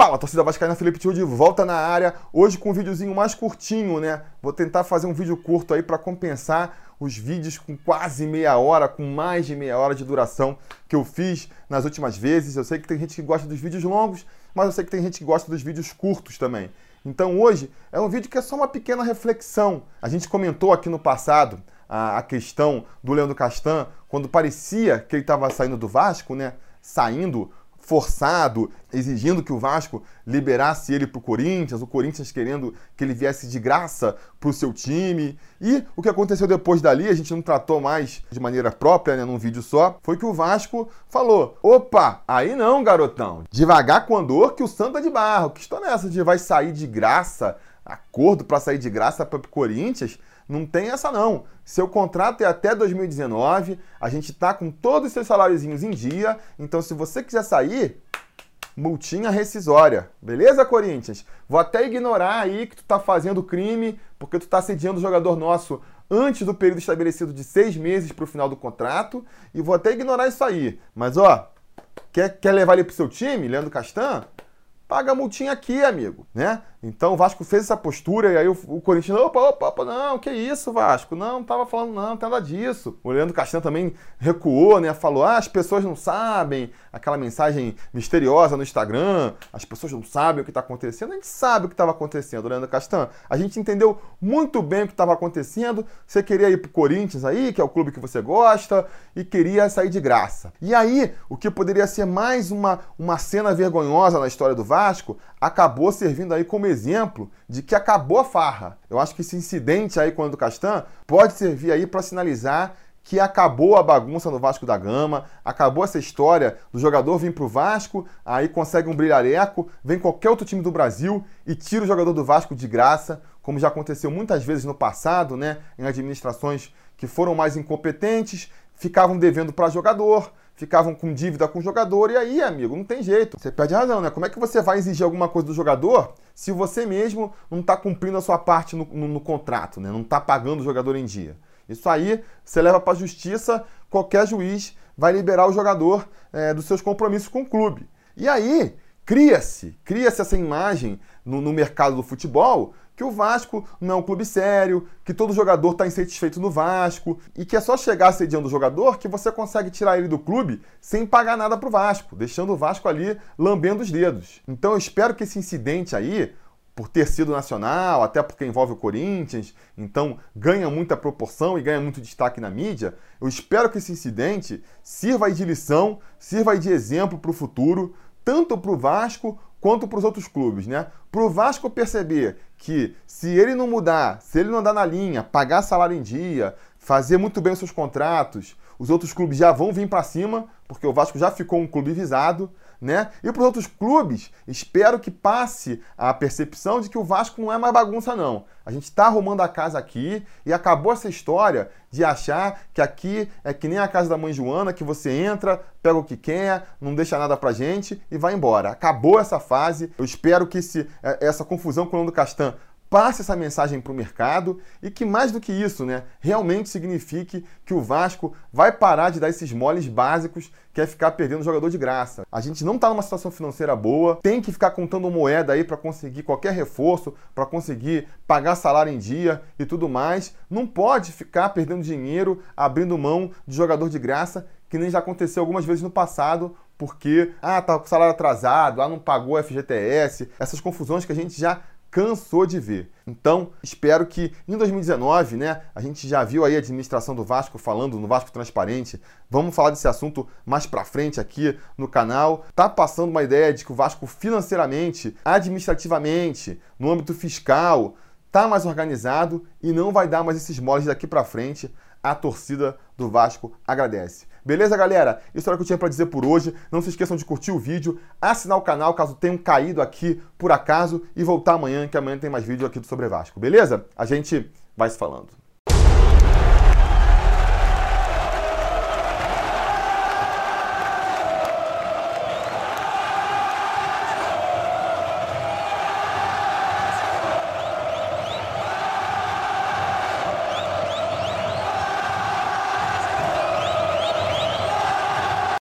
Fala, torcida vascaína, Felipe Tio de volta na área, hoje com um videozinho mais curtinho, né? Vou tentar fazer um vídeo curto aí para compensar os vídeos com quase meia hora, com mais de meia hora de duração que eu fiz nas últimas vezes. Eu sei que tem gente que gosta dos vídeos longos, mas eu sei que tem gente que gosta dos vídeos curtos também. Então hoje é um vídeo que é só uma pequena reflexão. A gente comentou aqui no passado a, a questão do Leandro Castan, quando parecia que ele estava saindo do Vasco, né? Saindo forçado, exigindo que o Vasco liberasse ele para o Corinthians, o Corinthians querendo que ele viesse de graça para o seu time. E o que aconteceu depois dali, a gente não tratou mais de maneira própria, né, num vídeo só, foi que o Vasco falou: opa, aí não, garotão, devagar com andor que o Santa de barro, que estou nessa de vai sair de graça, acordo para sair de graça para o Corinthians. Não tem essa não. Seu contrato é até 2019, a gente tá com todos os seus saláriozinhos em dia, então se você quiser sair, multinha rescisória. Beleza, Corinthians? Vou até ignorar aí que tu tá fazendo crime, porque tu tá sediando o jogador nosso antes do período estabelecido de seis meses para o final do contrato, e vou até ignorar isso aí. Mas ó, quer, quer levar ele pro seu time, Leandro Castan? Paga a multinha aqui, amigo, né? Então o Vasco fez essa postura e aí o, o Corinthians, opa, opa, opa, não, que isso, Vasco? Não, não tava falando, não, não tem nada disso. O Leandro Castanho também recuou, né? Falou, ah, as pessoas não sabem, aquela mensagem misteriosa no Instagram, as pessoas não sabem o que está acontecendo. A gente sabe o que estava acontecendo, Leandro Castanho. A gente entendeu muito bem o que estava acontecendo. Você queria ir pro Corinthians aí, que é o clube que você gosta, e queria sair de graça. E aí, o que poderia ser mais uma, uma cena vergonhosa na história do Vasco, acabou servindo aí como exemplo de que acabou a farra. Eu acho que esse incidente aí com o Castan pode servir aí para sinalizar que acabou a bagunça no Vasco da Gama, acabou essa história do jogador vir para o Vasco, aí consegue um brilhareco, vem qualquer outro time do Brasil e tira o jogador do Vasco de graça, como já aconteceu muitas vezes no passado, né, em administrações que foram mais incompetentes, ficavam devendo para jogador, ficavam com dívida com o jogador, e aí, amigo, não tem jeito. Você perde razão, né? Como é que você vai exigir alguma coisa do jogador se você mesmo não está cumprindo a sua parte no, no, no contrato, né? Não está pagando o jogador em dia? Isso aí você leva para a justiça, qualquer juiz vai liberar o jogador é, dos seus compromissos com o clube. E aí cria-se, cria-se essa imagem no, no mercado do futebol que o Vasco não é um clube sério, que todo jogador está insatisfeito no Vasco e que é só chegar sediando o jogador que você consegue tirar ele do clube sem pagar nada para o Vasco, deixando o Vasco ali lambendo os dedos. Então eu espero que esse incidente aí, por ter sido nacional, até porque envolve o Corinthians, então ganha muita proporção e ganha muito destaque na mídia. Eu espero que esse incidente sirva aí de lição, sirva aí de exemplo para o futuro, tanto para o Vasco quanto para os outros clubes, né? Para o Vasco perceber que se ele não mudar, se ele não andar na linha, pagar salário em dia, fazer muito bem os seus contratos, os outros clubes já vão vir para cima, porque o Vasco já ficou um clube visado, né? E para os outros clubes, espero que passe a percepção de que o Vasco não é mais bagunça, não. A gente está arrumando a casa aqui e acabou essa história de achar que aqui é que nem a casa da mãe Joana, que você entra, pega o que quer, não deixa nada pra gente e vai embora. Acabou essa fase. Eu espero que esse, é, essa confusão com o Nando Castan passe essa mensagem para o mercado e que mais do que isso, né, realmente signifique que o Vasco vai parar de dar esses moles básicos que é ficar perdendo jogador de graça. A gente não está numa situação financeira boa, tem que ficar contando moeda aí para conseguir qualquer reforço, para conseguir pagar salário em dia e tudo mais. Não pode ficar perdendo dinheiro abrindo mão de jogador de graça, que nem já aconteceu algumas vezes no passado, porque ah, tá com salário atrasado, ah, não pagou FGTS, essas confusões que a gente já cansou de ver. Então, espero que em 2019, né, a gente já viu aí a administração do Vasco falando no Vasco Transparente. Vamos falar desse assunto mais para frente aqui no canal. Tá passando uma ideia de que o Vasco financeiramente, administrativamente, no âmbito fiscal, tá mais organizado e não vai dar mais esses moles daqui para frente. A torcida do Vasco agradece. Beleza, galera? Isso era o que eu tinha para dizer por hoje. Não se esqueçam de curtir o vídeo, assinar o canal caso tenham caído aqui por acaso e voltar amanhã, que amanhã tem mais vídeo aqui do Sobre Vasco. Beleza? A gente vai se falando.